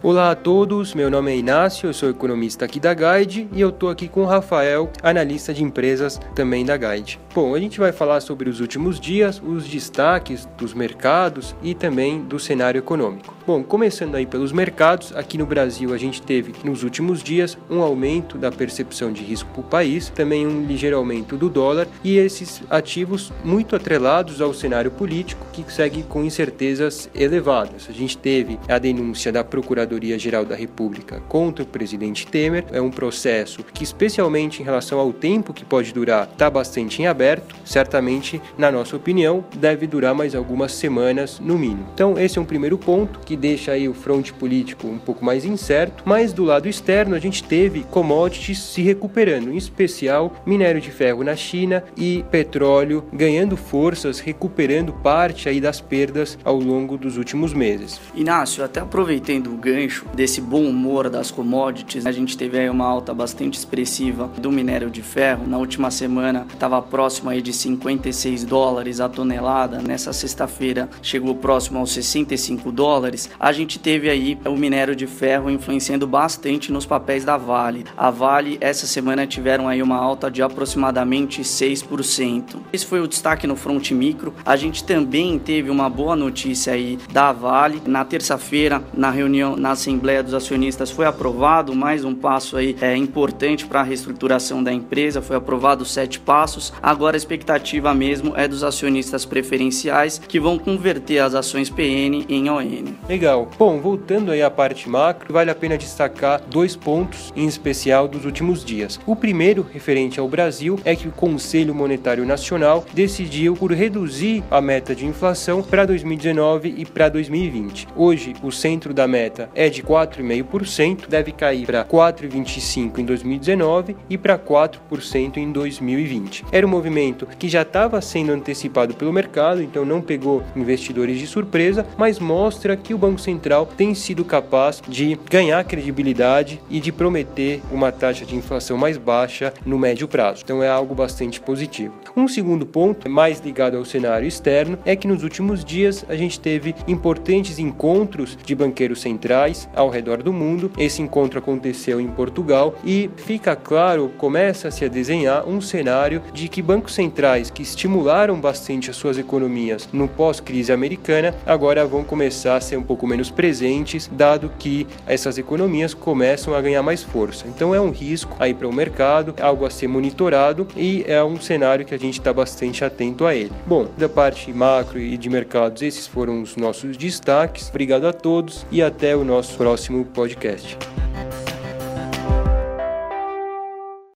Olá a todos, meu nome é Inácio, eu sou economista aqui da Guide e eu estou aqui com o Rafael, analista de empresas também da Guide. Bom, a gente vai falar sobre os últimos dias, os destaques dos mercados e também do cenário econômico. Bom, começando aí pelos mercados, aqui no Brasil a gente teve nos últimos dias um aumento da percepção de risco para o país, também um ligeiro aumento do dólar e esses ativos muito atrelados ao cenário político que segue com incertezas elevadas. A gente teve a denúncia da Procuradoria Procuradoria-Geral da República contra o presidente Temer. É um processo que, especialmente em relação ao tempo que pode durar, está bastante em aberto. Certamente, na nossa opinião, deve durar mais algumas semanas no mínimo. Então, esse é um primeiro ponto que deixa aí o fronte político um pouco mais incerto. Mas do lado externo, a gente teve commodities se recuperando, em especial minério de ferro na China e petróleo ganhando forças, recuperando parte aí das perdas ao longo dos últimos meses. Inácio, até aproveitando o ganho gancho desse bom humor das commodities, a gente teve aí uma alta bastante expressiva do minério de ferro. Na última semana estava próximo aí de 56 dólares a tonelada. Nessa sexta-feira chegou próximo aos 65 dólares. A gente teve aí o minério de ferro influenciando bastante nos papéis da Vale. A Vale essa semana tiveram aí uma alta de aproximadamente 6%. Esse foi o destaque no front micro. A gente também teve uma boa notícia aí da Vale na terça-feira na reunião na na Assembleia dos Acionistas foi aprovado mais um passo aí é, importante para a reestruturação da empresa, foi aprovado sete passos. Agora a expectativa mesmo é dos acionistas preferenciais que vão converter as ações PN em ON. Legal. Bom, voltando aí à parte macro, vale a pena destacar dois pontos em especial dos últimos dias. O primeiro, referente ao Brasil, é que o Conselho Monetário Nacional decidiu por reduzir a meta de inflação para 2019 e para 2020. Hoje, o centro da meta é de 4,5%, deve cair para 4,25% em 2019 e para 4% em 2020. Era um movimento que já estava sendo antecipado pelo mercado, então não pegou investidores de surpresa, mas mostra que o Banco Central tem sido capaz de ganhar credibilidade e de prometer uma taxa de inflação mais baixa no médio prazo. Então é algo bastante positivo. Um segundo ponto, mais ligado ao cenário externo, é que nos últimos dias a gente teve importantes encontros de banqueiros centrais ao redor do mundo. Esse encontro aconteceu em Portugal e fica claro, começa-se a desenhar um cenário de que bancos centrais que estimularam bastante as suas economias no pós-crise americana agora vão começar a ser um pouco menos presentes, dado que essas economias começam a ganhar mais força. Então é um risco aí para o mercado, algo a ser monitorado e é um cenário que a gente está bastante atento a ele. Bom, da parte macro e de mercados, esses foram os nossos destaques. Obrigado a todos e até o nosso próximo podcast.